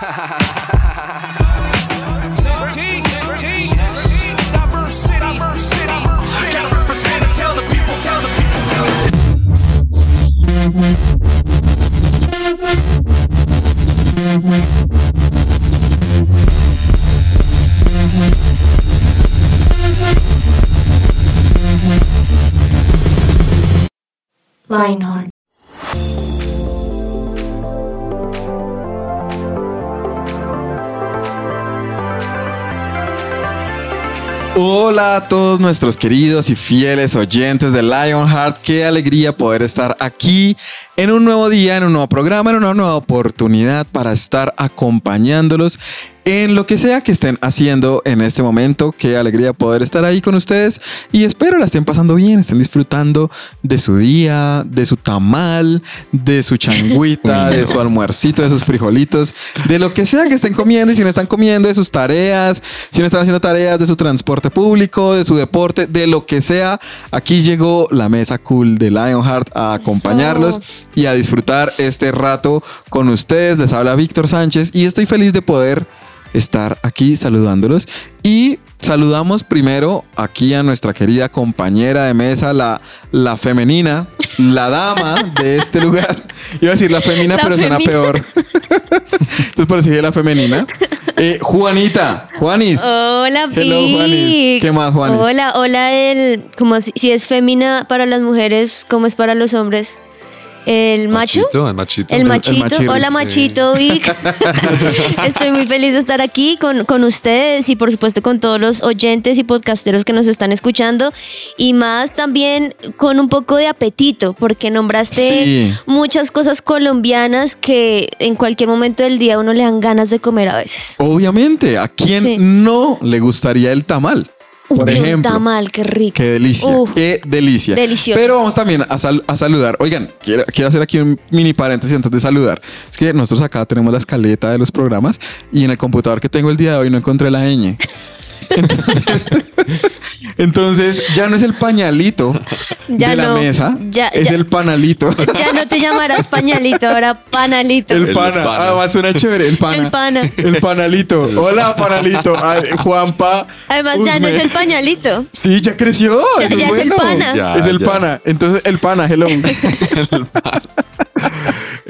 Ha ha ha ha ha ha Hola a todos nuestros queridos y fieles oyentes de Lionheart. Qué alegría poder estar aquí en un nuevo día, en un nuevo programa, en una nueva oportunidad para estar acompañándolos en lo que sea que estén haciendo en este momento. Qué alegría poder estar ahí con ustedes y espero la estén pasando bien, estén disfrutando de su día, de su tamal, de su changuita, de su almuercito, de sus frijolitos, de lo que sea que estén comiendo y si no están comiendo, de sus tareas, si no están haciendo tareas, de su transporte público, de su deporte, de lo que sea. Aquí llegó la mesa cool de Lionheart a acompañarlos y a disfrutar este rato con ustedes. Les habla Víctor Sánchez y estoy feliz de poder estar aquí saludándolos. Y saludamos primero aquí a nuestra querida compañera de mesa, la, la femenina, la dama de este lugar. Iba a decir la femina, La pero suena femina. peor. Entonces por dije la femenina. Eh, Juanita, Juanis. Hola, Hello, Vic. Juanis. ¿Qué más, Juanis? Hola, hola, el, como si, si es femina para las mujeres, ¿cómo es para los hombres? ¿El macho? Machito, el machito. El el machito. Hola, sí. machito, Vic. Estoy muy feliz de estar aquí con, con ustedes y por supuesto con todos los oyentes y podcasteros que nos están escuchando y más también con un poco de apetito porque nombraste Sí. muchas cosas colombianas que en cualquier momento del día a uno le dan ganas de comer a veces. Obviamente, ¿a quién Sí. no le gustaría el tamal? Por Uy, ejemplo. Un tamal, qué rico. Qué delicia, Uf. qué delicia. Delicioso. Pero vamos también a, sal- a saludar. Oigan, quiero, quiero hacer aquí un mini paréntesis antes de saludar. Es que nosotros acá tenemos la escaleta de los programas y en el computador que tengo el día de hoy no encontré la ñ. Entonces, entonces ya no es el pañalito Ya de la no, mesa, ya- es ya. el panalito. Ya no te llamarás pañalito, ahora panalito. El El pana. pana. Además suena chévere, el pana. El pana. El panalito. Hola, panalito. Ay, Juanpa. Además, ya no es el pañalito. Sí, ya creció. Ya- ya es el pana. Ya, es el ya. pana. Entonces, el pana, hello.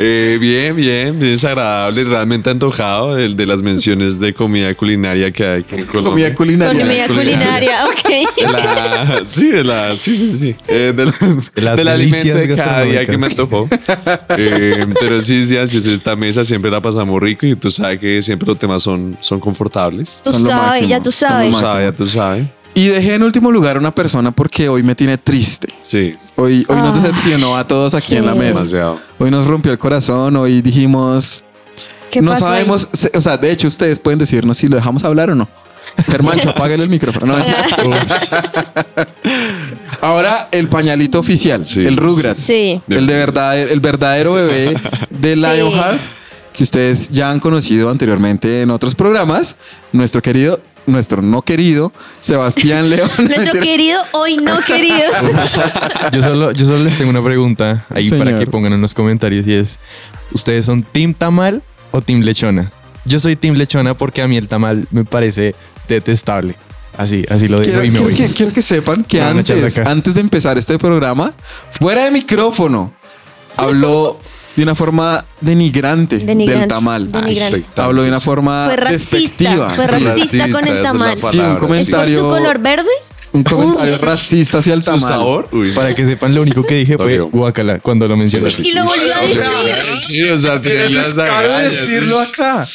Eh, bien, bien, bien desagradable, realmente antojado de, de las menciones de comida culinaria que hay en Colombia. Comida culinaria. Comida culinaria, ok. De la, sí, de la, sí, sí, sí. Eh, del, las del alimento de delicias cada día que me antojó. Eh, pero sí, sí, así esta mesa siempre la pasamos rico y tú sabes que siempre los temas son, son confortables. Tú Son lo sabes, máximo, ya tú son lo sabes. Tú máximo. sabes, ya tú sabes. Y dejé en último lugar a una persona porque hoy me tiene triste. Sí, Hoy, hoy nos Ah, decepcionó a todos aquí sí. en la mesa. demasiado. Hoy nos rompió el corazón. Hoy dijimos. ¿Qué no pasó sabemos. O sea, de hecho, ustedes pueden decirnos si lo dejamos hablar o no. Germancho, apágale el micrófono. No. Ahora el pañalito oficial, Sí. el Rugrats. Sí. El de verdad, el verdadero bebé de Sí. Lionheart, que ustedes ya han conocido anteriormente en otros programas. Nuestro querido, nuestro no querido, Sebastián León. Nuestro querido, hoy no querido. Yo solo, yo solo les tengo una pregunta ahí para que pongan en los comentarios y es, ¿ustedes son Team Tamal o Team Lechona? Yo soy Team Lechona porque a mí el tamal me parece detestable. Así, así lo digo Quiero, y me quiero voy. que, quiero que sepan que antes, acá. antes de empezar este programa, fuera de micrófono, habló de una forma denigrante, Denigrante, del tamal. denigrante. Habló de una forma Fue racista, despectiva. fue Sí. racista con el tamal. Sí, un palabra, ¿Es por comentario. su color verde? Un comentario racista hacia el ¿Su tamal. sabor? Uy. Para que sepan, lo único que dije fue guacala cuando lo mencioné. Y lo volvió a decir. Sí, o sea, de decirlo sí. acá.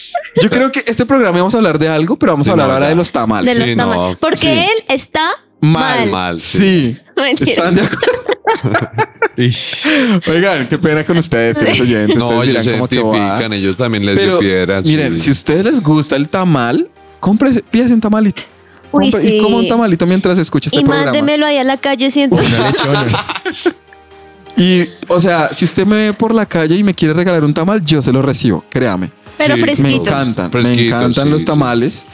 Yo creo que este programa vamos a hablar de algo, pero vamos Sí, a hablar no, ahora de los tamales. De los Sí, tamales. no. Porque Sí. él está Mal. mal. Mal, sí. Sí. ¿Están de acuerdo? Oigan, qué pena con ustedes, queridos oyentes. No, ustedes ellos dirán se cómo que va. identifican, ellos también les Pero, dio piedras. miren, sí. si a ustedes les gusta el tamal, cómprese, pídase un tamalito. Uy, Compre- sí. Y coma un tamalito mientras escucha este Y programa. mándemelo ahí a la calle, siento. Una lechona. Y, o sea, si usted me ve por la calle y me quiere regalar un tamal, yo se lo recibo, créame. Pero Sí, Me fresquito. encantan, me Fresquito, encantan sí, los sí. tamales.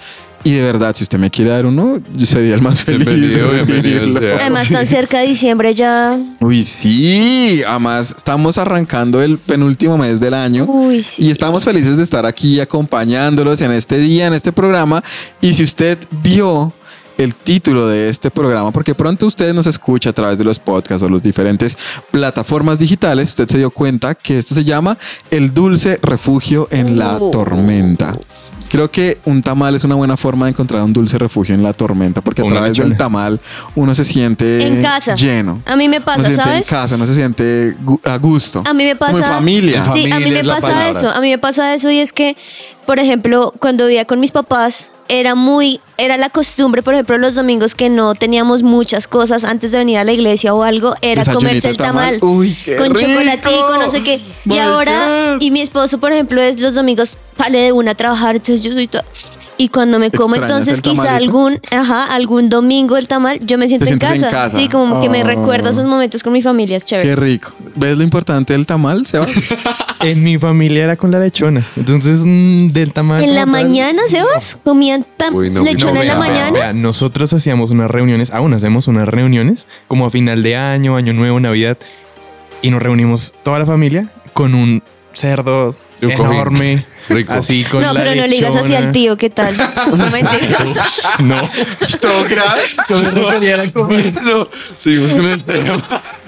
Y de verdad, si usted me quiere dar uno, yo sería el más feliz. de Bienvenido, bienvenido recibirlo. sea. Además, tan cerca de diciembre ya. Uy, sí. Además, estamos arrancando el penúltimo mes del año. Uy, sí. Y estamos felices de estar aquí acompañándolos en este día, en este programa. Y si usted vio el título de este programa, porque pronto usted nos escucha a través de los podcasts o las diferentes plataformas digitales, usted se dio cuenta que esto se llama El dulce refugio en la Oh. tormenta. Creo que un tamal es una buena forma de encontrar un dulce refugio en la tormenta, porque a Una través del lechona. tamal uno se siente En casa. lleno. A mí me no pasa, se siente ¿sabes? en casa, no se siente a gusto. A mí me pasa. Como en familia. En Sí, a mí me pasa palabra. eso. A mí me pasa eso y es que, por ejemplo, cuando vivía con mis papás, era muy, era la costumbre, por ejemplo, los domingos que no teníamos muchas cosas antes de venir a la iglesia o algo, era comerse el tamal. tamal. Uy, qué con rico. chocolatico, no sé qué. Y ahora, God. y mi esposo, por ejemplo, es los domingos sale de una a trabajar, entonces yo soy toda- y cuando me como ¿Extrañas entonces quizá algún, ajá, algún domingo el tamal, yo me siento en sientes en casa. casa. Sí, como que me Oh. recuerda esos momentos con mi familia, es chévere. Qué rico. ¿Ves lo importante del tamal, Sebas? En mi familia era con la lechona. Entonces, mm, del tamaño. En la mañana, Sebas, comían tam- Uy, no, lechona en la vea, vea, mañana. vea, nosotros hacíamos unas reuniones, aún hacemos unas reuniones, como a final de año, año nuevo, Navidad, y nos reunimos toda la familia con un cerdo Y un cojín. enorme, Rico. así con No, la pero no le digas así al tío, ¿qué tal? No mentiras. No. Todo grave. Yo me refería a la comida. No, seguimos con el tema.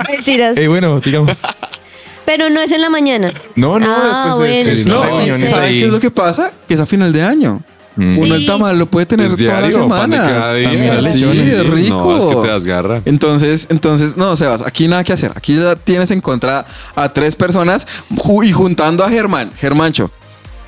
Mentiras. Eh, bueno, digamos. Pero no es en la mañana. No, no, Ah, pues, bueno, es- sí, No, puede ¿y reuniones ser. ¿saben qué es lo que pasa? Que es a final de año. Mm. Uno Sí. el tamal lo puede tener ¿Es todas las semanas. día? También sí, es rico. No, es que te das garra. Entonces, entonces, no, Sebas, aquí nada que hacer. Aquí la tienes en contra a tres personas y juntando a Germán, Germancho.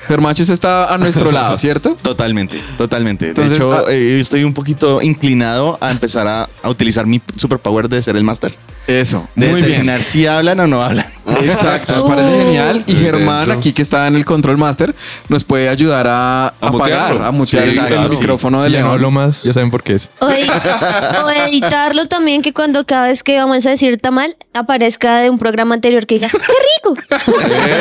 Germancho está a nuestro lado, ¿cierto? Totalmente, totalmente. Entonces, de hecho, ah- eh, estoy un poquito inclinado a empezar a, a utilizar mi superpower de ser el máster. Eso, De muy bien. determinar si hablan o no hablan. Exacto, me parece genial. Y Germán, aquí que está en el Control Master, nos puede ayudar a, A apagar, a mutear Sí, el- micrófono de Si no León. hablo más, ya saben por qué es. O, o editarlo también, que cuando cada vez que vamos a decir tamal, aparezca de un programa anterior que diga, ¡qué rico!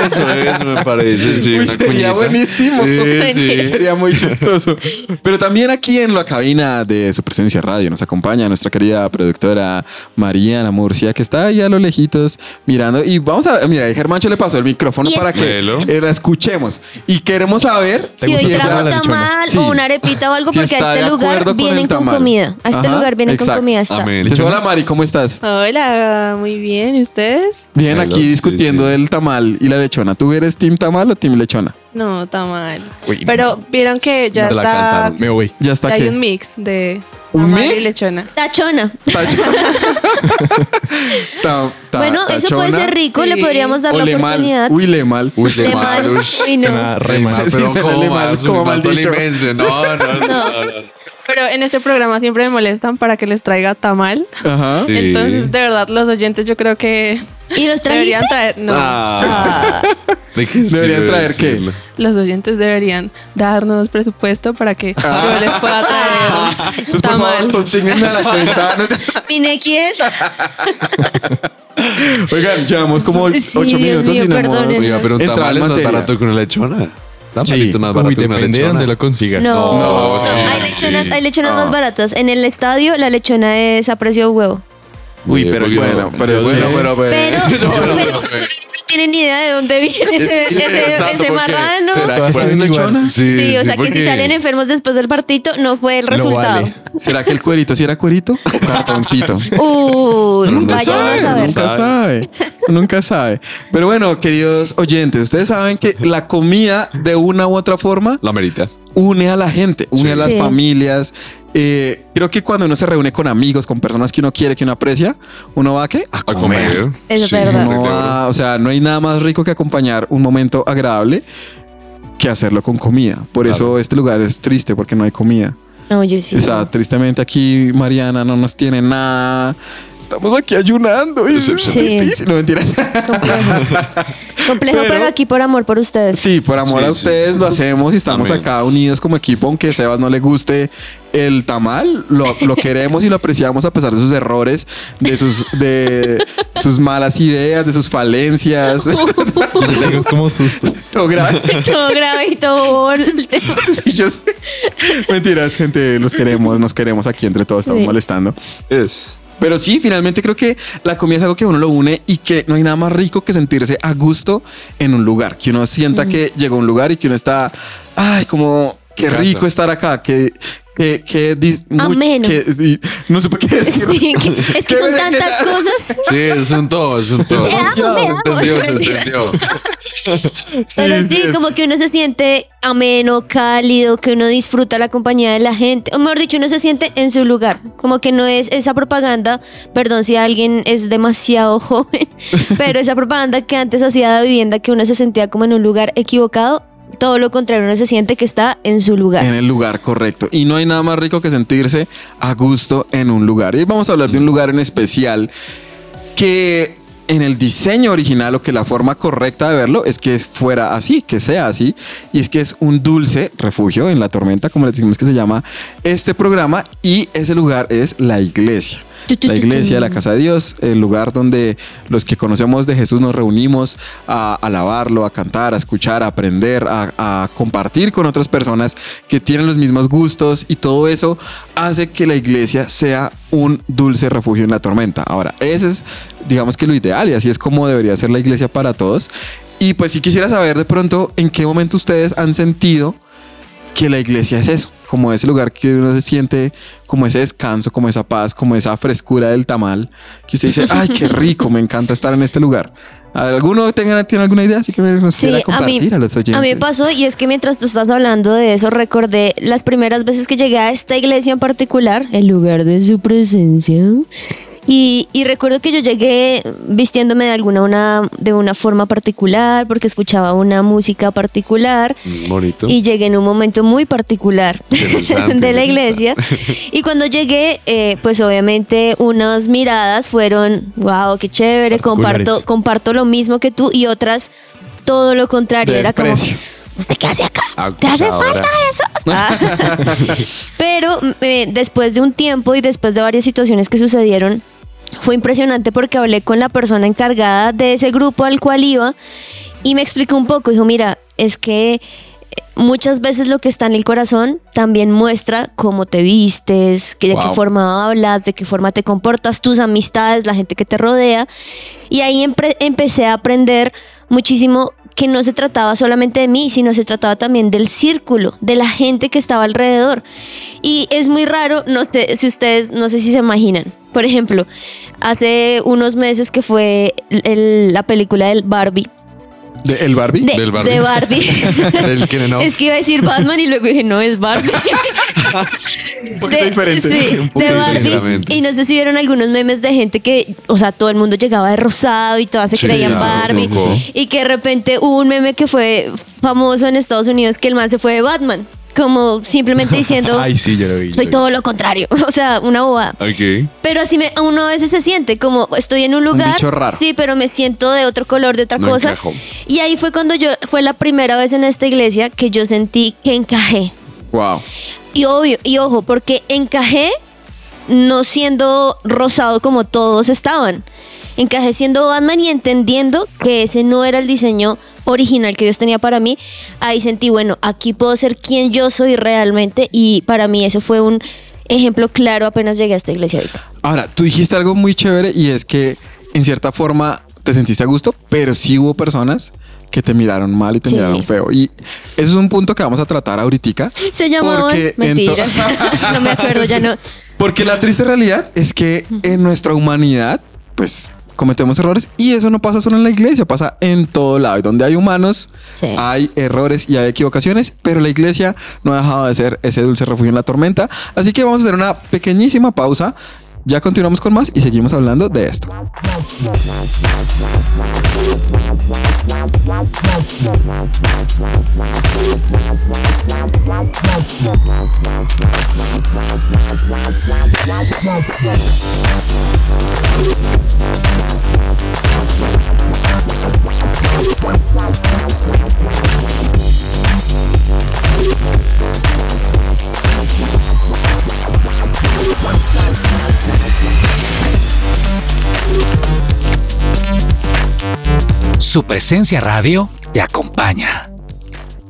Eso, eso me parece. Sí, Uy, una sería buenísimo. Sí, sí. Sería muy chistoso. Pero también aquí en la cabina de su presencia radio nos acompaña nuestra querida productora Mariana Murcia, que está ahí a lo lejitos mirando. Y vamos a, mira, Germancho le pasó el micrófono para es- que eh, la escuchemos. Y queremos saber ¿Te Si hoy trajo tamal, la o una arepita o algo, Si porque a este de lugar con vienen con comida. A este Ajá, lugar vienen con comida. Está. Amén. Entonces, hola Mari, ¿cómo estás? Hola, muy bien. ¿Y ustedes? Bien, aquí sí, discutiendo sí. del tamal y la lechona. ¿Tú eres team tamal o team lechona? No, está mal. Uy, Pero vieron que ya la está. cantaron. Me voy. Ya está ya hay un mix de ¿Un tamal mix? y lechona. Tachona. Ta- ta- bueno, eso puede tachona. ser rico, le Sí. podríamos dar la O le mal. oportunidad. Uy, le mal. Uy, Le mal. mal. Uy, no. Suena re mal. Sí, pero suena como mal, más, como un mal dicho. No, no, no. no, no. Pero en este programa siempre me molestan para que les traiga tamal. Ajá. Sí. Entonces, de verdad, los oyentes yo creo que ¿Y los trajiste? deberían traer. No. Ah. ¿De qué Deberían traer qué? Los oyentes deberían darnos presupuesto para que yo les pueda traer Entonces, por favor, tamal. a la cuenta. Pineki es. Oigan, llevamos como Sí, ocho Dios minutos mío, y no hemos. Oiga, pero un tamal es más barato que una lechona. Tamalito es más Uy, barato que una depende de donde lo consiga. No, No, sí, hay lechonas, sí. hay lechonas No. más baratas. En el estadio la lechona es a precio de huevo. Uy, pero Porque- Bueno, pero bueno, eh, pero, Pero, pero- pero no tienen ni idea de dónde viene ese, Sí, ese, exacto, ese marrano. ¿Será que igual. lechona? Sí, Sí, o sea que si salen enfermos después del partido, no fue el resultado. vale. ¿Será que el cuerito sí era cuerito o cartoncito? Uy, Nunca vayan a sabe, saber. Nunca sabe. Nunca sabe. Pero bueno, queridos oyentes, ustedes saben que la comida de una u otra forma La merita. une a la gente, une a las Sí. familias. Eh, creo que cuando uno se reúne con amigos, con personas que uno quiere, que uno aprecia, uno va a qué? A A comer. Es Sí, verdad. Uno de va- o sea, no hay nada más rico que acompañar un momento agradable que hacerlo con comida. Por Claro. eso este lugar es triste porque no hay comida. No, yo sí. O sea, tristemente aquí Mariana no nos tiene nada. Estamos aquí ayunando. Y es Sí. difícil. No mentiras. Complejo, pero, Pero- aquí por amor por ustedes. Sí, por amor Sí, a sí. ustedes lo hacemos y estamos acá unidos como equipo, aunque a Sebas no le guste el tamal, lo, lo queremos y lo apreciamos a pesar de sus errores, de sus, de sus malas ideas, de sus falencias. Como susto. Todo grave. Todo grave y todo volte- Sí, yo sé. Mentiras, gente, los queremos, nos queremos aquí entre todos, estamos Sí. molestando. Es. Pero sí, finalmente creo que la comida es algo que uno lo une y que no hay nada más rico que sentirse a gusto en un lugar. Que uno sienta que llegó a un lugar y que uno está, ay, como qué rico estar acá, que, que, que, dis- muy- que- sí, no sé por qué decir. Sí, que- es que son tantas cosas. Sí, es un todo, es un todo. Me amo, me Se amo. entendió, se entendió. Pero sí, como que uno se siente ameno, cálido, que uno disfruta la compañía de la gente. O mejor dicho, uno se siente en su lugar. Como que no es esa propaganda, perdón si alguien es demasiado joven, pero esa propaganda que antes hacía de vivienda, que uno se sentía como en un lugar equivocado. Todo lo contrario, uno se siente que está en su lugar. En el lugar correcto. Y no hay nada más rico que sentirse a gusto en un lugar. Y vamos a hablar de un lugar en especial que en el diseño original o que la forma correcta de verlo es que fuera así, que sea así. Y es que es un dulce refugio en la tormenta, como les decimos que se llama este programa. Y ese lugar es la iglesia. La iglesia, la casa de Dios, el lugar donde los que conocemos de Jesús nos reunimos a alabarlo, a cantar, a escuchar, a aprender, a, a compartir con otras personas que tienen los mismos gustos y todo eso hace que la iglesia sea un dulce refugio en la tormenta. Ahora, ese es, digamos que lo ideal y así es como debería ser la iglesia para todos. Y pues si quisiera saber de pronto en qué momento ustedes han sentido que la iglesia es eso, como ese lugar que uno se siente como ese descanso, como esa paz, como esa frescura del tamal, que usted dice, ay, qué rico, me encanta estar en este lugar. ¿Alguno tenga, tiene alguna idea? Así que me nos Sí, quiera a mí, compartir a, los oyentes. a mí me pasó y es que mientras tú estás hablando de eso, recordé las primeras veces que llegué a esta iglesia en particular, el lugar de su presencia. Y, y recuerdo que yo llegué vistiéndome de alguna una, de una forma particular porque escuchaba una música particular Mm, Bonito. y llegué en un momento muy particular de la iglesia. Y cuando llegué, eh, pues obviamente unas miradas fueron, wow, qué chévere, comparto, comparto lo mismo que tú y otras todo lo contrario. Era como. ¿usted qué hace acá? ¿Te hace falta eso? Ah. Pero eh, después de un tiempo y después de varias situaciones que sucedieron, fue impresionante porque hablé con la persona encargada de ese grupo al cual iba y me explicó un poco. Dijo, mira, es que muchas veces lo que está en el corazón también muestra cómo te vistes, que de qué forma hablas, de qué forma te comportas, tus amistades, la gente que te rodea. Y ahí empecé a aprender muchísimo que no se trataba solamente de mí, sino se trataba también del círculo, de la gente que estaba alrededor. Y es muy raro, no sé si ustedes, no sé si se imaginan. Por ejemplo, hace unos meses que fue el- la película del Barbie. ¿De ¿El Barbie? De, Del Barbie. de Barbie. El que no. Es que iba a decir Batman y luego dije, no, es Barbie. un poquito De- diferente. Sí, Un poco de Barbie. Y no sé si vieron algunos memes de gente que, o sea, todo el mundo llegaba de rosado y todas se Sí, creían Barbie. sí, Y que de repente hubo un meme que fue famoso en Estados Unidos que el man se fue de Batman. Como simplemente diciendo, Ay, sí, yo lo vi. soy lo vi. todo lo contrario. O sea, una bobada. Ok. Pero así me, uno a veces se siente como estoy en un lugar, bicho raro. sí, pero me siento de otro color, de otra No cosa. encajo. Y ahí fue cuando yo, fue la primera vez en esta iglesia que yo sentí que encajé. Wow. Y obvio, y ojo, porque encajé no siendo rosado como todos estaban. Encajé siendo Batman y entendiendo que ese no era el diseño original que Dios tenía para mí. Ahí sentí, bueno, aquí puedo ser quien yo soy realmente y para mí eso fue un ejemplo claro apenas llegué a esta iglesia. Vica. Ahora, tú dijiste algo muy chévere y es que en cierta forma te sentiste a gusto, pero sí hubo personas que te miraron mal y te Sí. miraron feo. Y eso es un punto que vamos a tratar ahorita. Se llamaban mentiras. no me acuerdo, ya no. Porque la triste realidad es que en nuestra humanidad, pues cometemos errores y eso no pasa solo en la iglesia, pasa en todo lado. Y donde hay humanos, Sí. hay errores y hay equivocaciones, pero la iglesia no ha dejado de ser ese dulce refugio en la tormenta. Así que vamos a hacer una pequeñísima pausa. Ya continuamos con más y seguimos hablando de esto. Thank Su presencia radio te acompaña.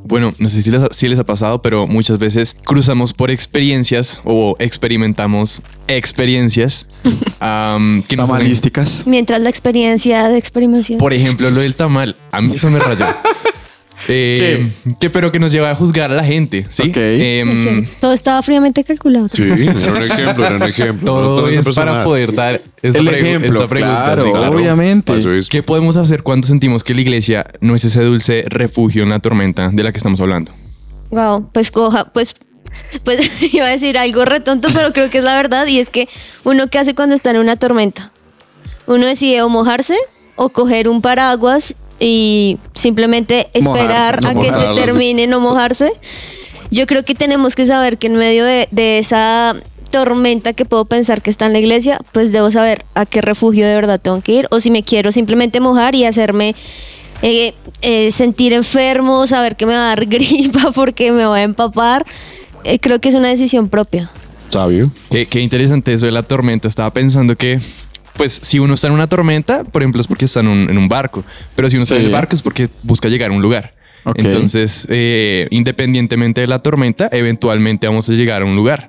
Bueno, no sé si les, ha- si les ha pasado, pero muchas veces cruzamos por experiencias o experimentamos experiencias am, que nos hacen- Tamalísticas. Mientras la experiencia de experimentación. Por ejemplo, lo del tamal. A mí eso me rayó. Eh, que pero que nos lleva a juzgar a la gente, ¿sí? Ok. Em, Sí, Todo estaba fríamente calculado. Sí, era un ejemplo, era un ejemplo. todo, Todo es para poder dar esta, El pregu- ejemplo, esta pregunta. claro, sí, obviamente. Pasó eso. ¿Qué podemos hacer cuando sentimos que la iglesia no es ese dulce refugio en la tormenta de la que estamos hablando? Wow, pues coja, pues, pues iba a decir algo retonto, pero creo que es la verdad. Y es que uno qué hace cuando está en una tormenta. Uno decide o mojarse o coger un paraguas y simplemente esperar Mojarse, no a que se mojarse. termine, no mojarse. Yo creo que tenemos que saber que en medio de, de esa tormenta que puedo pensar que está en la iglesia, pues debo saber a qué refugio de verdad tengo que ir o si me quiero simplemente mojar y hacerme eh, eh, sentir enfermo, saber que me va a dar gripa porque me voy a empapar. Eh, creo que es una decisión propia. Sabio. Qué, qué interesante eso de la tormenta. Estaba pensando que, pues, si uno está en una tormenta, por ejemplo, es porque está en un, en un barco. Pero si uno está en Sí. el barco es porque busca llegar a un lugar. Entonces, eh, independientemente de la tormenta, eventualmente vamos a llegar a un lugar.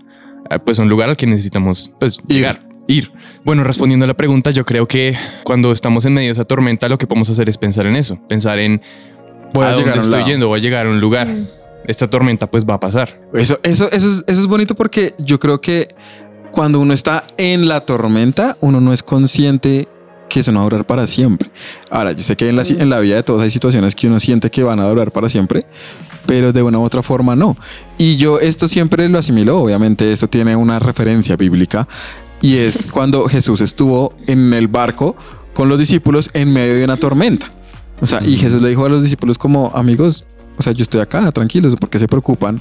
Ah, Pues a un lugar al que necesitamos pues, llegar. Ir. Bueno, respondiendo a la pregunta, yo creo que cuando estamos en medio de esa tormenta, lo que podemos hacer es pensar en eso. Pensar en Voy a a, llegar dónde a un estoy lado. yendo, voy a llegar a un lugar. Esta tormenta pues va a pasar. Eso, eso, eso, es, eso es bonito porque yo creo que cuando uno está en la tormenta, uno no es consciente que eso no va a durar para siempre. Ahora, yo sé que en la, en la vida de todos hay situaciones que uno siente que van a durar para siempre, pero de una u otra forma no. Y yo esto siempre lo asimilo, obviamente esto tiene una referencia bíblica, y es cuando Jesús estuvo en el barco con los discípulos en medio de una tormenta. O sea, y Jesús le dijo a los discípulos como, amigos, o sea, yo estoy acá, tranquilos, porque se preocupan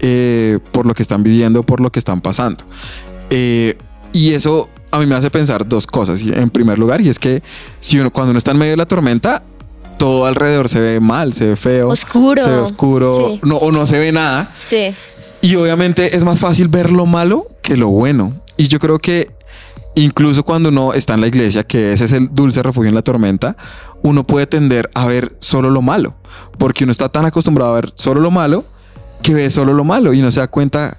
eh, por lo que están viviendo, por lo que están pasando. Eh, y eso a mí me hace pensar dos cosas. En primer lugar, y es que si uno, cuando uno está en medio de la tormenta, todo alrededor se ve mal, se ve feo. Oscuro. Se ve oscuro. Sí. No, o no se ve nada. Sí. Y obviamente es más fácil ver lo malo que lo bueno. Y yo creo que incluso cuando uno está en la iglesia, que ese es el dulce refugio en la tormenta, uno puede tender a ver solo lo malo. Porque uno está tan acostumbrado a ver solo lo malo que ve solo lo malo y no se da cuenta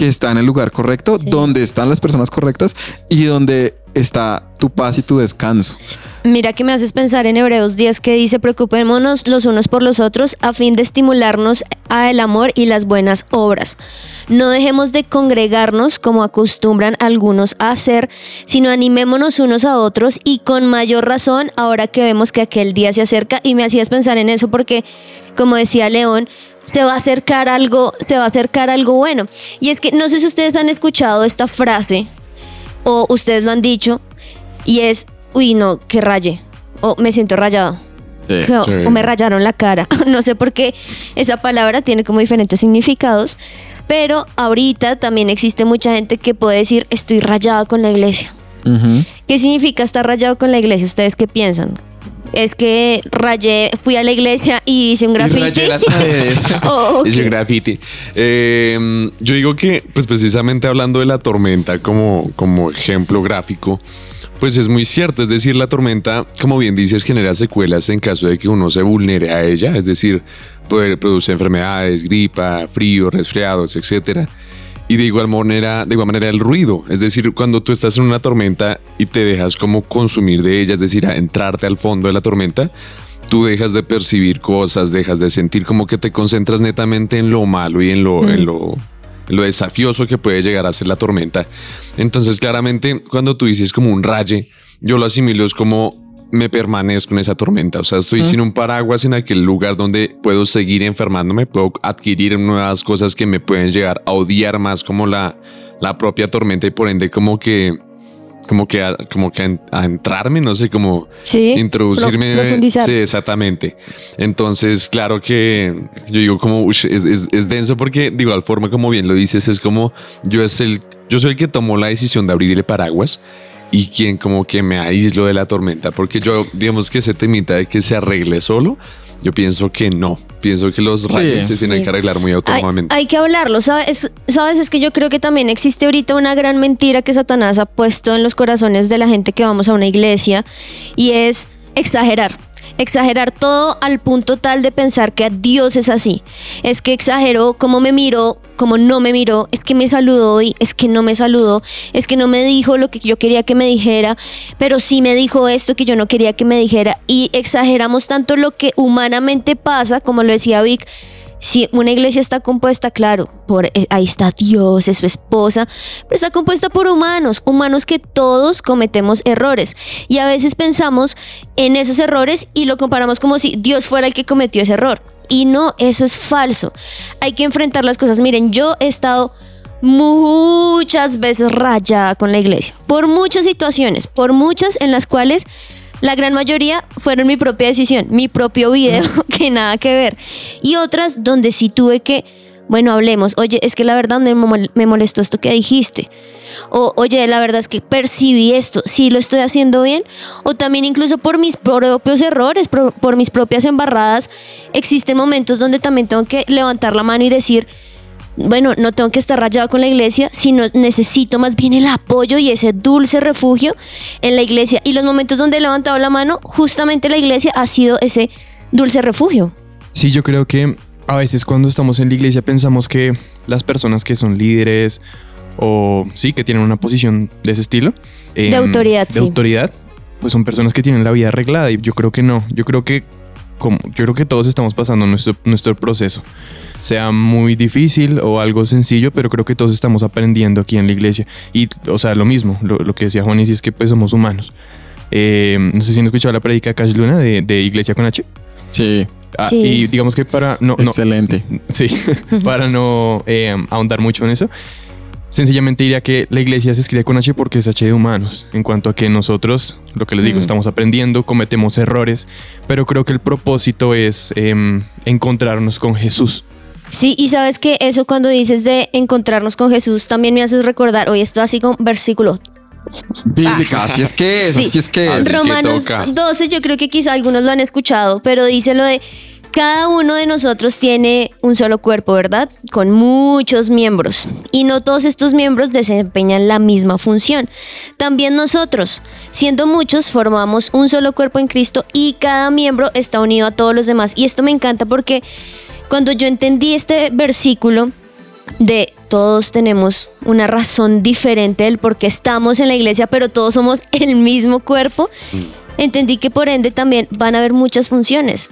que está en el lugar correcto, Sí. donde están las personas correctas y donde está tu paz y tu descanso. Mira que me haces pensar en Hebreos 10 que dice, preocupémonos los unos por los otros a fin de estimularnos a el amor y las buenas obras. No dejemos de congregarnos como acostumbran algunos a hacer, sino animémonos unos a otros y con mayor razón ahora que vemos que aquel día se acerca y me hacías pensar en eso porque, como decía León, se va a acercar algo, se va a acercar algo bueno. Y es que no sé si ustedes han escuchado esta frase o ustedes lo han dicho y es, uy, no, que raye. O me siento rayado. Sí. Que- sí. O me rayaron la cara. No sé por qué esa palabra tiene como diferentes significados. Pero ahorita también existe mucha gente que puede decir, estoy rayado con la iglesia. Ujú. ¿Qué significa estar rayado con la iglesia? ¿Ustedes qué piensan? Es que rayé, fui a la iglesia y hice un Y graffiti. rayé las paredes. Oh, ok. Ese graffiti. Eh, yo digo que, pues precisamente hablando de la tormenta como, como ejemplo gráfico, pues es muy cierto. Es decir, la tormenta, como bien dices, genera secuelas en caso de que uno se vulnere a ella. Es decir, puede producir enfermedades, gripa, frío, resfriados, etcétera. Y de igual manera, de igual manera el ruido, es decir, cuando tú estás en una tormenta y te dejas como consumir de ella, es decir, a entrarte al fondo de la tormenta, tú dejas de percibir cosas, dejas de sentir como que te concentras netamente en lo malo y en lo, en lo, en lo desafioso que puede llegar a ser la tormenta. Entonces, claramente, cuando tú dices como un raye, yo lo asimilo es como me permanezco en esa tormenta. O sea, estoy sin un paraguas en aquel lugar donde puedo seguir enfermándome, puedo adquirir nuevas cosas que me pueden llegar a odiar más como la, la propia tormenta y por ende como que como que a, como que a, entrarme, no sé, como Sí, introducirme. pro- profundizar. Sí, exactamente. Entonces, claro que yo digo como ush, es, es- es denso porque de igual forma, como bien lo dices, es como yo es el, yo soy el que tomó la decisión de abrir el paraguas y quien como que me aíslo de la tormenta, porque yo digamos que ese temita de que se arregle solo, yo pienso que no, pienso que los rayos se tienen Sí. que arreglar muy Hay, autónomamente. hay que hablarlo, ¿sabes? ¿sabes? Es que yo creo que también existe ahorita una gran mentira que Satanás ha puesto en los corazones de la gente que vamos a una iglesia y es exagerar. Exagerar todo al punto tal de pensar que Dios es así. Es que exageró cómo me miró, cómo no me miró, es que me saludó y es que no me saludó, es que no me dijo lo que yo quería que me dijera, pero sí me dijo esto que yo no quería que me dijera. Y exageramos tanto lo que humanamente pasa, como lo decía Vic, si una iglesia está compuesta, claro, por eh, ahí está Dios, es su esposa, pero está compuesta por humanos, humanos que todos cometemos errores. Y a veces pensamos en esos errores y lo comparamos como si Dios fuera el que cometió ese error. Y no, eso es falso. Hay que enfrentar las cosas. Miren, yo he estado muchas veces rayada con la iglesia, por muchas situaciones, por muchas en las cuales la gran mayoría fueron mi propia decisión, mi propio video, que nada que ver. Y otras donde sí tuve que, bueno, hablemos, oye, es que la verdad me mol- me molestó esto que dijiste. O, oye, la verdad es que percibí esto, sí lo estoy haciendo bien. O también incluso por mis propios errores, por, por mis propias embarradas, existen momentos donde también tengo que levantar la mano y decir, bueno, no tengo que estar rayado con la iglesia, sino necesito más bien el apoyo y ese dulce refugio en la iglesia. Y los momentos donde he levantado la mano, justamente la iglesia ha sido ese dulce refugio. Sí, yo creo que a veces cuando estamos en la iglesia pensamos que las personas que son líderes o sí, que tienen una posición de ese estilo. em, De autoridad, De sí. autoridad, pues son personas que tienen la vida arreglada y yo creo que no. Yo creo que como, yo creo que todos estamos pasando nuestro, nuestro proceso. Sea muy difícil o algo sencillo, pero creo que todos estamos aprendiendo aquí en la iglesia. Y, o sea, lo mismo, lo, lo que decía Juan y es que pues somos humanos. Eh, no sé si han escuchado la predica de Cash Luna de, de Iglesia con H. Sí, Ah, Sí. Y digamos que para no, no excelente. sí, para no eh, ahondar mucho en eso, sencillamente diría que la iglesia se escribe con H porque es H de humanos, en cuanto a que nosotros, lo que les digo, Mm. estamos aprendiendo, cometemos errores, pero creo que el propósito es em, encontrarnos con Jesús. Sí, y sabes que eso cuando dices de encontrarnos con Jesús, también me haces recordar, hoy esto así con versículo Bíblica, así es que es, Sí. así es que es. Que Romanos toca. 12, yo creo que quizá algunos lo han escuchado, pero dice lo de cada uno de nosotros tiene un solo cuerpo, ¿verdad? Con muchos miembros. Y no todos estos miembros desempeñan la misma función. También nosotros, siendo muchos, formamos un solo cuerpo en Cristo y cada miembro está unido a todos los demás. Y esto me encanta porque cuando yo entendí este versículo, de todos tenemos una razón diferente del por qué estamos en la iglesia, pero todos somos el mismo cuerpo, entendí que por ende también van a haber muchas funciones.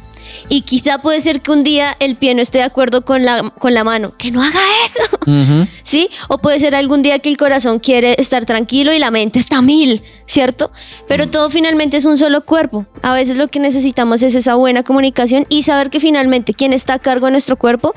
Y quizá puede ser que un día el pie no esté de acuerdo con la, con la mano. Que no haga eso. ¿Sí? O puede ser algún día que el corazón quiere estar tranquilo y la mente está mil, ¿cierto? Pero todo finalmente es un solo cuerpo. A veces lo que necesitamos es esa buena comunicación y saber que finalmente quien está a cargo de nuestro cuerpo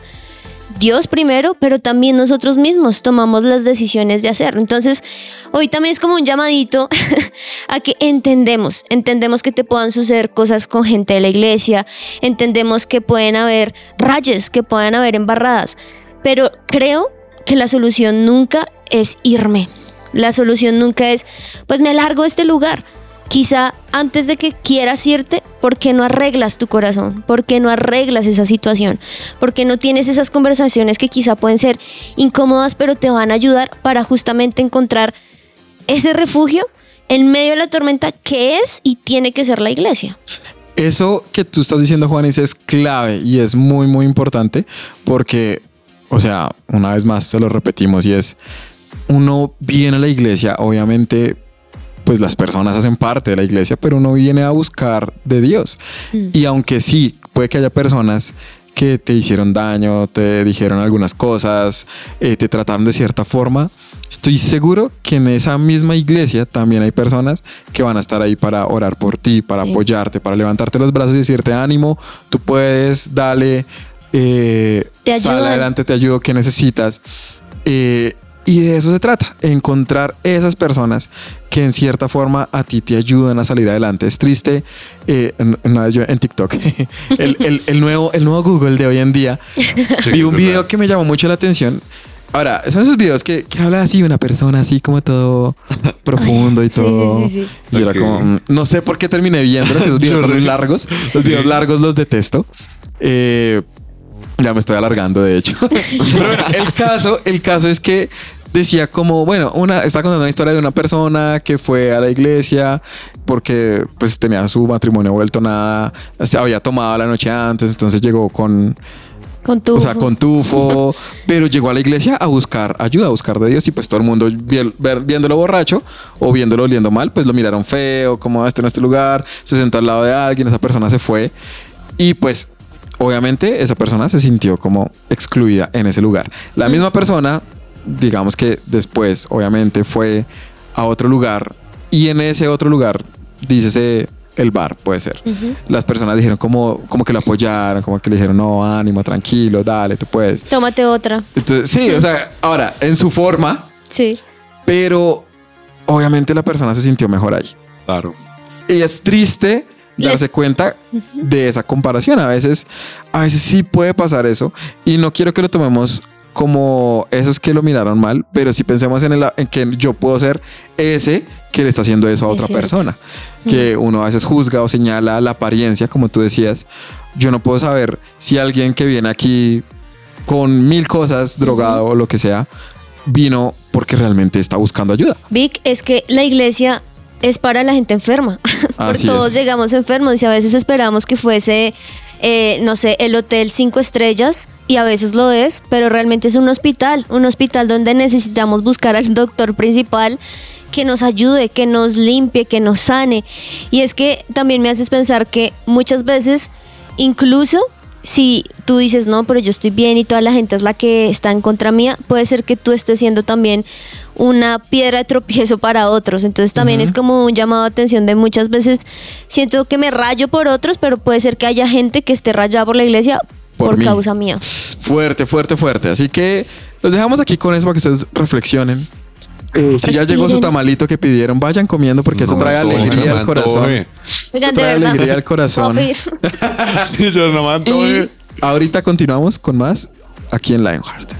Dios primero, pero también nosotros mismos tomamos las decisiones de hacerlo. Entonces, hoy también es como un llamadito a que entendemos, entendemos que te puedan suceder cosas con gente de la iglesia, entendemos que pueden haber rayes, que pueden haber embarradas, pero creo que la solución nunca es irme. La solución nunca es, pues me alargo de este lugar. Quizá antes de que quieras irte, ¿por qué no arreglas tu corazón? ¿Por qué no arreglas esa situación? ¿Por qué no tienes esas conversaciones que quizá pueden ser incómodas, pero te van a ayudar para justamente encontrar ese refugio en medio de la tormenta que es y tiene que ser la iglesia? Eso que tú estás diciendo, Juanis, es clave y es muy, muy importante porque, o sea, una vez más se lo repetimos y es, uno viene a la iglesia, obviamente, pues las personas hacen parte de la iglesia, pero uno viene a buscar de Dios. Y aunque sí, puede que haya personas que te hicieron daño, te dijeron algunas cosas, eh, te trataron de cierta forma, estoy seguro que en esa misma iglesia también hay personas que van a estar ahí para orar por ti, para Sí. apoyarte, para levantarte los brazos y decirte ánimo, tú puedes, dale, eh, Te sal adelante, te ayudo, que necesitas. Eh, y de eso se trata, encontrar esas personas que en cierta forma a ti te ayudan a salir adelante. Es triste, eh, una vez yo en TikTok, el, el- el nuevo, el nuevo Google de hoy en día, vi un video que me llamó mucho la atención. Ahora, son esos videos que, que hablan así de una persona así como todo profundo y Sí, todo. sí, sí, sí. Y era Ok. como, mm, no sé por qué terminé viendo, esos videos son muy largos. Los videos largos los detesto. Eh, ya me estoy alargando, de hecho. Pero bueno, el caso, el caso es que decía como, bueno, una, está contando una historia de una persona que fue a la iglesia porque pues tenía su matrimonio vuelto nada, se había tomado la noche antes, entonces llegó con, Con tu. o sea, con tufo, pero llegó a la iglesia a buscar ayuda, a buscar de Dios y pues todo el mundo viéndolo borracho o viéndolo oliendo mal, pues lo miraron feo, como este en este lugar, se sentó al lado de alguien, esa persona se fue y pues obviamente esa persona se sintió como excluida en ese lugar. La misma persona, digamos que después obviamente fue a otro lugar y en ese otro lugar, dícese el bar, puede ser. Las personas dijeron como, como que lo apoyaron, como que le dijeron, no, ánimo, tranquilo, dale, tú puedes. Tómate otra. Entonces, sí, o sea, ahora, en su forma, Sí. pero obviamente la persona se sintió mejor ahí. Claro. Y es triste darse cuenta de esa comparación. A veces, a veces sí puede pasar eso. Y no quiero que lo tomemos como esos que lo miraron mal, pero si pensemos en, el, en que yo puedo ser ese que le está haciendo eso a otra persona. Que uno a veces juzga o señala la apariencia, como tú decías. Yo no puedo saber si alguien que viene aquí con mil cosas, drogado o lo que sea, vino porque realmente está buscando ayuda. Vic, es que la iglesia es para la gente enferma. Así todos es. llegamos enfermos y a veces esperamos que fuese, eh, no sé, el hotel cinco estrellas y a veces lo es, pero realmente es un hospital, un hospital donde necesitamos buscar al doctor principal que nos ayude, que nos limpie, que nos sane. Y es que también me haces pensar que muchas veces, incluso si tú dices, no, pero yo estoy bien y toda la gente es la que está en contra mía, puede ser que tú estés siendo también una piedra de tropiezo para otros. Entonces también es como un llamado de atención de muchas veces siento que me rayo por otros, pero puede ser que haya gente que esté rayada por la iglesia Por por, causa mía. Fuerte, fuerte, fuerte. Así que los dejamos aquí con eso para que ustedes reflexionen. Eh, si ya llegó su tamalito que pidieron, vayan comiendo porque eso No, trae antoje, alegría no al corazón. antoje. Oigan, de trae alegría al corazón. Sí, yo no me antoje. Y ahorita continuamos con más aquí en Lionheart.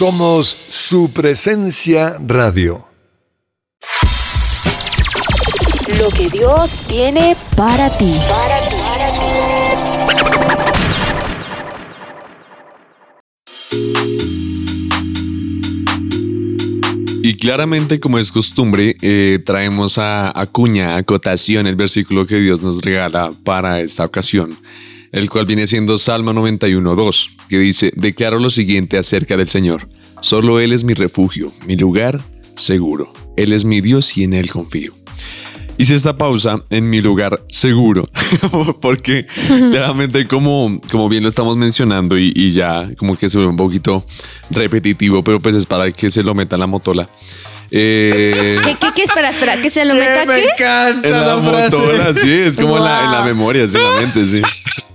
Somos su presencia radio. Lo que Dios tiene para ti. Y claramente, como es costumbre, eh, traemos a, a cuña, a cotación, el versículo que Dios nos regala para esta ocasión, el cual viene siendo Salmo 91.2, que dice, declaro lo siguiente acerca del Señor. Solo Él es mi refugio, mi lugar seguro. Él es mi Dios y en Él confío. Hice esta pausa en mi lugar seguro, porque claramente como, como bien lo estamos mencionando y, y ya como que se ve un poquito repetitivo, pero pues es para que se lo meta la motola. Eh, ¿Qué, qué, qué? Espera, espera, que se lo meta me qué? encanta en la frase. motola, sí, es como en, la, en la memoria, sí, en la mente, sí.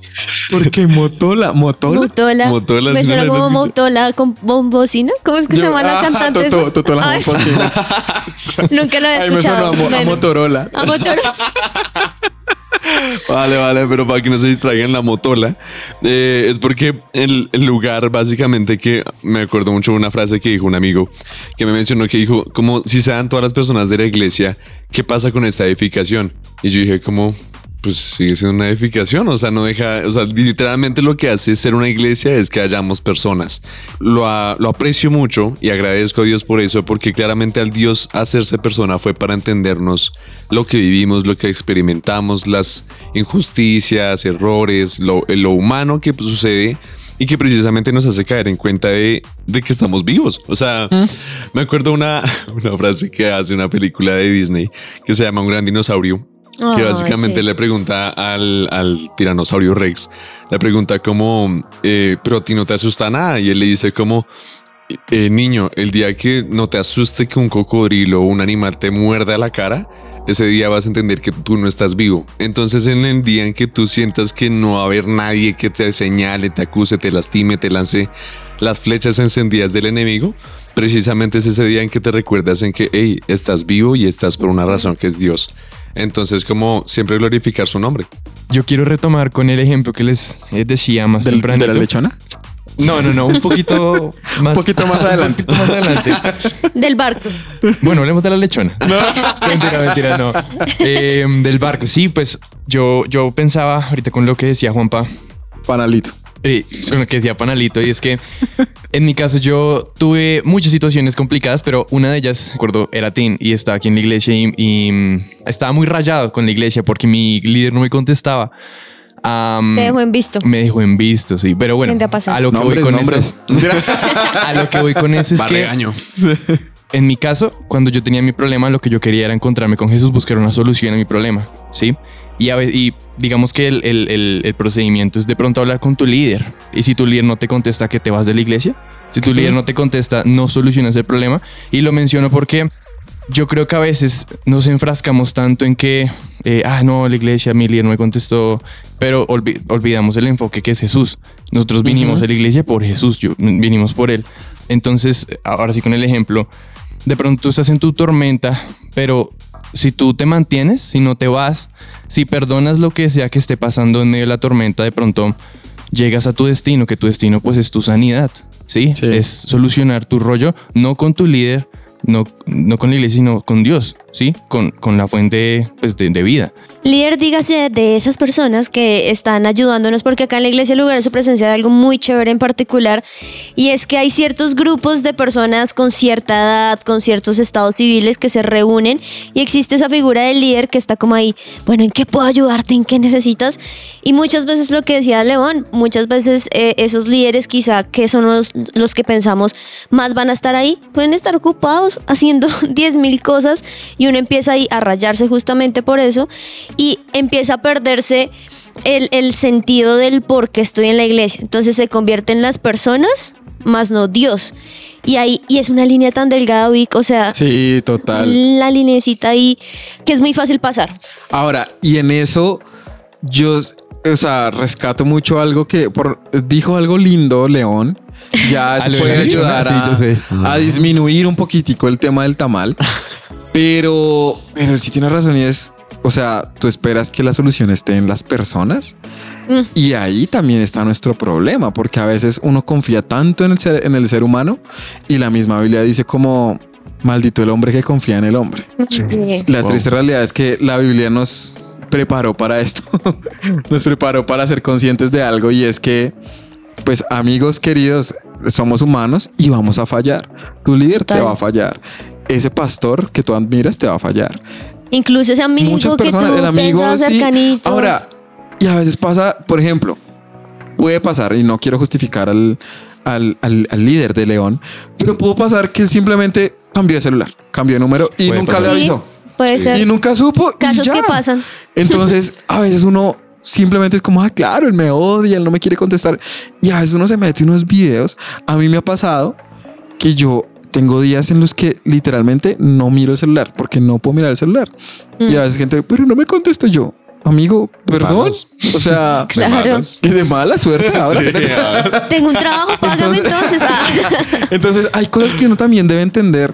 Porque motola, motola. Motola. Motola, Me suena como Motola con bombocina. ¿Cómo es que se llama la Ah, cantante? Toto, esa? Toto la Ay, Bombocina. Nunca lo había me escuchado. a, mo- a Bueno, Motorola. a Motorola. Vale, vale, pero para que no se distraigan la motola, eh, es porque el, el lugar básicamente que me acuerdo mucho de una frase que dijo un amigo que me mencionó que dijo, como si se dan todas las personas de la iglesia, ¿qué pasa con esta edificación? Y yo dije como, pues sigue siendo una edificación, o sea, no deja, o sea, literalmente lo que hace ser una iglesia es que hayamos personas. Lo, a- lo aprecio mucho y agradezco a Dios por eso, porque claramente al Dios hacerse persona fue para entendernos lo que vivimos, lo que experimentamos, las injusticias, errores, lo, lo humano que pues, sucede y que precisamente nos hace caer en cuenta de, de que estamos vivos. O sea, me acuerdo una, una frase que hace una película de Disney que se llama Un gran dinosaurio que básicamente sí. le pregunta al, al tiranosaurio Rex, le pregunta como, eh, pero a ti no te asusta nada. Y él le dice como, eh, niño, el día que no te asuste que un cocodrilo o un animal te muerda la cara, ese día vas a entender que tú no estás vivo. Entonces en el día en que tú sientas que no va a haber nadie que te señale, te acuse, te lastime, te lance las flechas encendidas del enemigo, precisamente es ese día en que te recuerdas en que, hey, estás vivo y estás por una razón que es Dios. Entonces como siempre glorificar su nombre. Yo quiero retomar con el ejemplo que les eh, decía más ¿Del-. ¿De la lechona? No, no, no, un poquito más. Un poquito más adelante. Un poquito más adelante. Del barco. Bueno, hablemos de la lechona. No. mentira, mentira, no. Eh, del barco, sí, pues yo, yo pensaba ahorita con lo que decía Juanpa, Panalito. Eh, con lo que decía Panalito, y es que en mi caso yo tuve muchas situaciones complicadas, pero una de ellas, recuerdo, era teen y estaba aquí en la iglesia y, y, mm, estaba muy rayado con la iglesia porque mi líder no me contestaba. Am, Te dejo en visto. me dejó en visto, sí. Pero bueno, ¿Quién te ha pasado? a lo que Nombres, voy con nombres. eso. a lo que voy con eso es que. en mi caso, cuando yo tenía mi problema, lo que yo quería era encontrarme con Jesús, buscar una solución a mi problema, ¿sí? Y, a y digamos que el, el- el- el procedimiento es de pronto hablar con tu líder. Y si tu líder no te contesta que te vas de la iglesia, si tu líder no te contesta, no solucionas el problema. Y lo menciono porque yo creo que a veces nos enfrascamos tanto en que, eh, ah, no, la iglesia, mi líder no me contestó, pero olvi- olvidamos el enfoque que es Jesús. Nosotros vinimos a la iglesia por Jesús, yo- vinimos por Él. Entonces, ahora sí con el ejemplo, de pronto tú estás en tu tormenta, pero si tú te mantienes, si no te vas, si perdonas lo que sea que esté pasando en medio de la tormenta, de pronto llegas a tu destino, que tu destino pues es tu sanidad, ¿sí? Sí. Es solucionar tu rollo, no con tu líder, no, no con la iglesia, sino con Dios, ¿sí? Con, con la fuente pues, de, de vida. Líder, dígase de esas personas que están ayudándonos, porque acá en la iglesia, de su presencia, hay algo muy chévere en particular, y es que hay ciertos grupos de personas con cierta edad, con ciertos estados civiles que se reúnen, y existe esa figura del líder que está como ahí, bueno, ¿en qué puedo ayudarte? ¿En qué necesitas? Y muchas veces lo que decía León, muchas veces eh, esos líderes quizá que son los, los que pensamos más van a estar ahí, pueden estar ocupados haciendo 10 mil cosas y uno empieza ahí a rayarse justamente por eso y empieza a perderse el, el sentido del por qué estoy en la iglesia. Entonces se convierte en las personas, más no Dios. Y ahí, y es una línea tan delgada, Vic, o sea, Sí, total. la linecita ahí que es muy fácil pasar. Ahora, y en eso yo, o sea, rescato mucho algo que por, dijo algo lindo, León. Ya ¿A se puede ayudar a, yo sé. a disminuir un poquitico el tema del tamal. Pero, pero sí tiene razón y es, o sea, tú esperas que la solución esté en las personas. Mm. Y ahí también está nuestro problema, porque a veces uno confía tanto en el ser, en el ser humano y la misma Biblia dice como, maldito el hombre que confía en el hombre. Sí. La Wow. triste realidad es que la Biblia nos preparó para esto, nos preparó para ser conscientes de algo y es que, pues amigos queridos, somos humanos y vamos a fallar. Tu líder te va a fallar. Ese pastor que tú admiras te va a fallar. Incluso ese amigo Muchas que personas, tú el amigo, pensabas sí. cercanito. Ahora, y a veces pasa, por ejemplo, puede pasar, y no quiero justificar al, al, al- al líder de León, pero pudo pasar que él simplemente cambió de celular, cambió de número y Puede nunca pasar. le Sí, avisó. puede ser. Y nunca supo. y Casos ya. que pasan. Entonces, a veces uno simplemente es como, ah, claro, él me odia, él no me quiere contestar. Y a veces uno se mete unos videos. A mí me ha pasado que yo tengo días en los que literalmente no miro el celular porque no puedo mirar el celular. Y Mm. a veces gente, pero no me contesto yo. Amigo, perdón. O sea, Claro. que de mala suerte. Ahora Sí, Tengo un trabajo, págame entonces. Ah. Entonces hay cosas que uno también debe entender,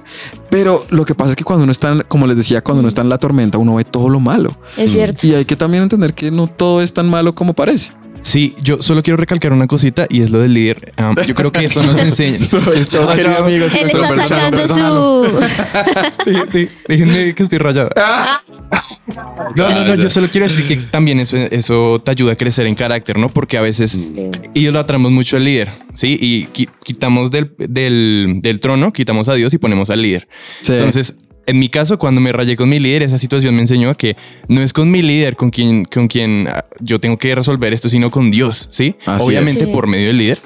pero lo que pasa es que cuando uno está, como les decía, cuando uno está en la tormenta, uno ve todo lo malo. Es cierto. Y hay que también entender que no todo es tan malo como parece. Sí, yo solo quiero recalcar una cosita y es lo del líder. Um, yo creo que eso nos enseña. Querido amigo, Él está sacando su... Déjenme que estoy rayado. No, no, no, yo solo quiero decir que también eso, eso te ayuda a crecer en carácter, ¿no? Porque a veces idolatramos mucho al líder, ¿sí? Y qui- quitamos del, del, del trono, quitamos a Dios y ponemos al líder. Sí. Entonces, en mi caso, cuando me rayé con mi líder, esa situación me enseñó que no es con mi líder con quien, con quien ah, yo tengo que resolver esto, sino con Dios, ¿sí? Así Obviamente es. Por medio del líder,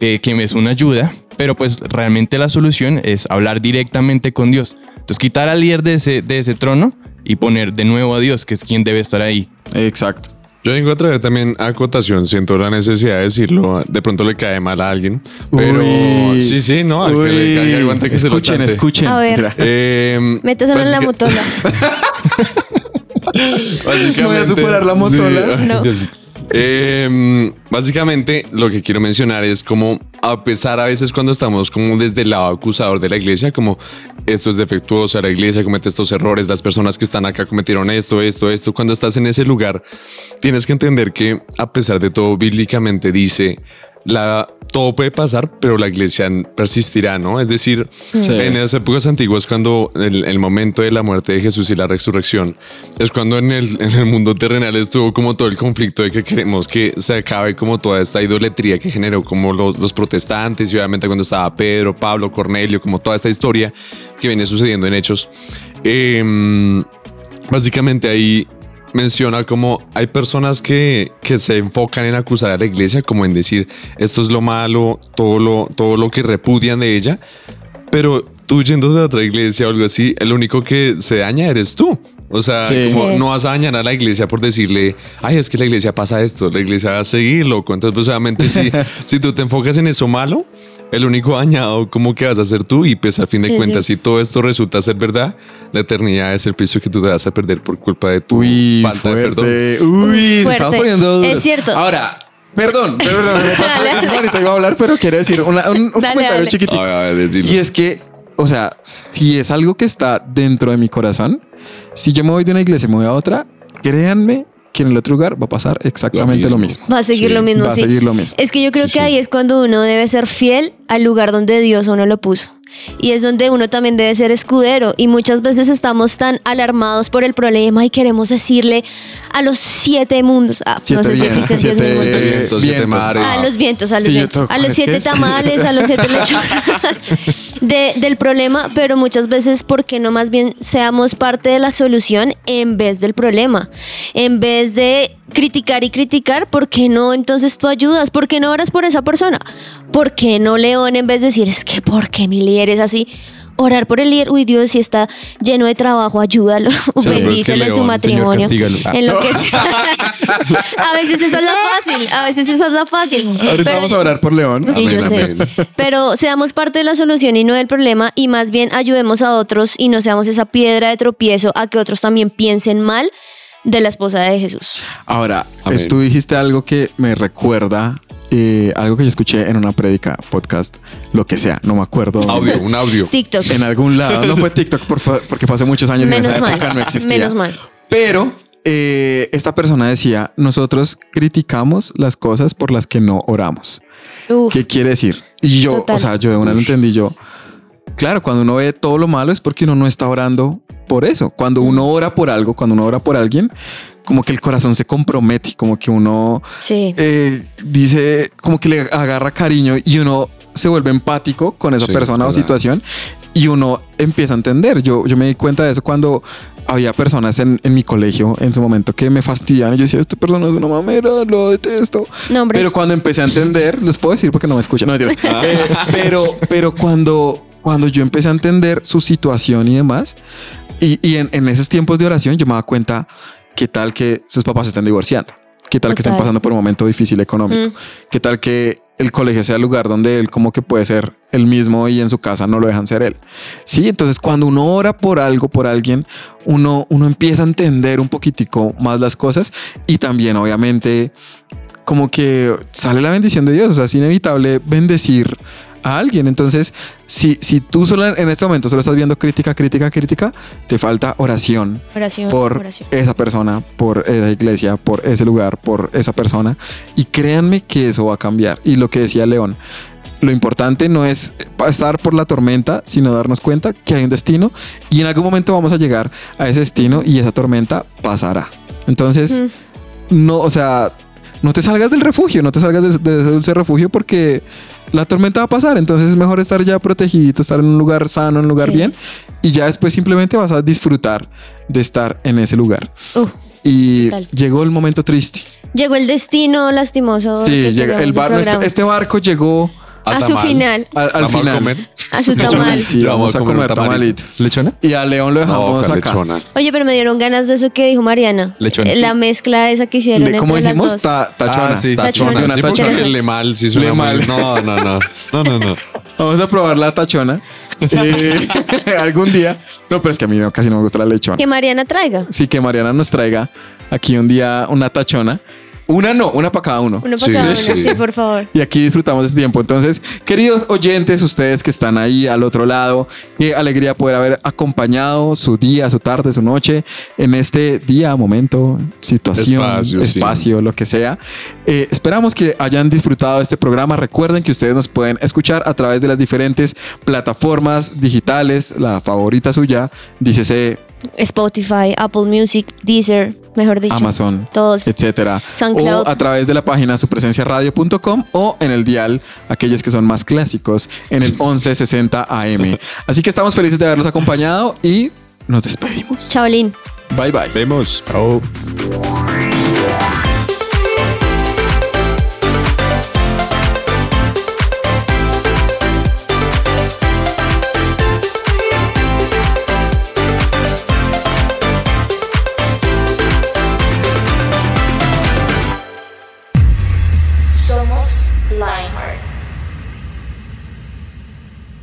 eh, que me es una ayuda, pero pues realmente la solución es hablar directamente con Dios. Entonces, quitar al líder de ese, de ese trono y poner de nuevo a Dios, que es quien debe estar ahí. Exacto. Yo vengo a traer también acotación. Siento la necesidad de decirlo. De pronto le cae mal a alguien. Pero Uy. sí, sí, no. Al que le caiga, aguante que se lo escuchen, escuchen. A ver. Eh, pues en la motola. No voy a superar la motola. No. Eh, básicamente lo que quiero mencionar es como a pesar a veces cuando estamos como desde el lado acusador de la iglesia como esto es defectuoso la iglesia comete estos errores las personas que están acá cometieron esto esto esto. Cuando estás en ese lugar tienes que entender que a pesar de todo bíblicamente dice la, todo puede pasar, pero la iglesia persistirá, ¿no? Es decir, en las épocas antiguas, cuando el, el momento de la muerte de Jesús y la resurrección, es cuando en el, en el mundo terrenal estuvo como todo el conflicto de que queremos que se acabe como toda esta idolatría que generó como los, los protestantes, y obviamente cuando estaba Pedro, Pablo, Cornelio, como toda esta historia que viene sucediendo en Hechos. Em, básicamente ahí menciona como hay personas que, que se enfocan en acusar a la iglesia, como en decir esto es lo malo, todo lo, todo lo que repudian de ella, pero tú yendo de otra iglesia o algo así, el único que se daña eres tú. O sea, Sí. como Sí. no vas a dañar a la iglesia por decirle, ay, es que la iglesia pasa esto, la iglesia va a seguir loco. Entonces, pues obviamente, si, si tú te enfocas en eso malo, el único dañado como que vas a ser tú y pues al fin de Es cuentas, si todo esto resulta ser verdad, la eternidad es el precio que tú te vas a perder por culpa de tu Uy, falta de perdón. fuerte. Uy, Fuerte. estaba poniendo duro. Es cierto. Ahora, perdón, perdón. Dale, dale. Ahorita iba a hablar, pero quiero decir una- un, un Dale, comentario dale. chiquitico. A ver, a ver, decilo. Y es que, o sea, si es algo que está dentro de mi corazón, si yo me voy de una iglesia y me voy a otra, créanme que en el otro lugar va a pasar exactamente lo mismo. Va a seguir Sí, lo mismo, va a sí. seguir lo mismo. Es que yo creo Sí, que sí. ahí es cuando uno debe ser fiel al lugar donde Dios a uno lo puso. Y es donde uno también debe ser escudero. Y muchas veces estamos tan alarmados por el problema y queremos decirle a los siete mundos. Ah, no sé si existen siete siete mundos. vientos, siete vientos. mares. A los vientos, a los Sí, vientos, a los ¿es siete tamales, a los siete lechonas de- del problema, pero muchas veces, ¿por qué no más bien seamos parte de la solución en vez del problema? En vez de criticar y criticar, ¿por qué no entonces tú ayudas? ¿Por qué no oras por esa persona? ¿Por qué no León en vez de decir, es que ¿por qué mi líder es así? Orar por el líder, uy Dios, si está lleno de trabajo, ayúdalo, es que bendícelo en su matrimonio, Señor, en lo que sea. a veces esa es la fácil, a veces esa es la fácil. Ahorita Pero vamos a orar por León. Sí, yo Amén, sé. amén. Pero seamos parte de la solución y no del problema y más bien ayudemos a otros y no seamos esa piedra de tropiezo a que otros también piensen mal de la esposa de Jesús. Ahora, Amén. es- tú dijiste algo que me recuerda, eh, algo que yo escuché en una prédica, podcast, lo que sea, no me acuerdo. dónde. Audio, un audio. TikTok. En algún lado. No fue TikTok por fa- porque fue hace muchos años y en Menos esa mal. época no existía. Menos mal. Pero eh, esta persona decía, nosotros criticamos las cosas por las que no oramos. Uf, ¿Qué quiere decir? Y yo, Total. o sea, yo de una lo entendí yo. Claro, cuando uno ve todo lo malo es porque uno no está orando por eso. Cuando uno ora por algo, cuando uno ora por alguien, como que el corazón se compromete, como que uno sí. eh, dice, como que le agarra cariño y uno se vuelve empático con esa Sí, persona o verdad. situación y uno empieza a entender. Yo, yo me di cuenta de eso cuando había personas en, en mi colegio en su momento que me fastidiaban y yo decía, esta persona es una mamera, lo detesto. Nombres. Pero cuando empecé a entender, les puedo decir porque no me escuchan, no, mentiras. Eh, pero, pero cuando, cuando yo empecé a entender su situación y demás, y, y en, en esos tiempos de oración, yo me daba cuenta qué tal que sus papás se están divorciando, qué tal que están pasando por un momento difícil económico, Mm. qué tal que el colegio sea el lugar donde él como que puede ser el mismo y en su casa no lo dejan ser él. Sí, entonces cuando uno ora por algo, por alguien, uno, uno empieza a entender un poquitico más las cosas y también obviamente como que sale la bendición de Dios, o sea, es inevitable bendecir a alguien. Entonces, si, si tú solo en este momento solo estás viendo crítica, crítica, crítica, te falta oración oración, por oración. esa persona, por esa iglesia, por ese lugar, por esa persona. Y créanme que eso va a cambiar. Y lo que decía León, lo importante no es estar por la tormenta, sino darnos cuenta que hay un destino y en algún momento vamos a llegar a ese destino y esa tormenta pasará. Entonces, no, o sea, no te salgas del refugio, no te salgas de, de ese dulce refugio porque la tormenta va a pasar. Entonces es mejor estar ya protegidito, estar en un lugar sano, en un lugar Sí. bien y ya después simplemente vas a disfrutar de estar en ese lugar. Y Total. llegó el momento triste. llegó el destino lastimoso. Sí, llega, el bar, este barco llegó a su tamal. final, al, al Vamos a final. comer. a su Lechona. tamal. Sí, vamos a comer tamalito. ¿Lechona? Y a León lo dejamos No, acá. lechona. Oye, pero me dieron ganas de eso que dijo Mariana. Lechón. Eh, La mezcla esa que hicieron Le- ¿Cómo entre dijimos? las dos. Ta- tachona. Ah, sí, Tachona. Una Sí, tachona. Le mal, sí suena Le mal. mal. No, no, no. No, no, no. Vamos a probar la tachona. eh, algún día. No, pero es que a mí no, casi no me gusta la lechona. Que Mariana traiga. Sí, que Mariana nos traiga aquí un día una tachona. Una no, una para cada uno. Uno para Sí, cada sí. uno, sí, por favor. Y aquí disfrutamos de este tiempo. Entonces, queridos oyentes, ustedes que están ahí al otro lado, qué alegría poder haber acompañado su día, su tarde, su noche en este día, momento, situación, Espacio, espacio, sí. lo que sea. Eh, esperamos que hayan disfrutado de este programa. Recuerden que ustedes nos pueden escuchar a través de las diferentes plataformas digitales. La favorita suya, dícese Spotify, Apple Music, Deezer, mejor dicho. Amazon, Todos. etcétera. SoundCloud. O a través de la página supresenciaradio.com o en el dial, aquellos que son más clásicos, en el 1160 AM. Así que estamos felices de haberlos acompañado y nos despedimos. Chaolín. Bye bye. Vemos. Chao.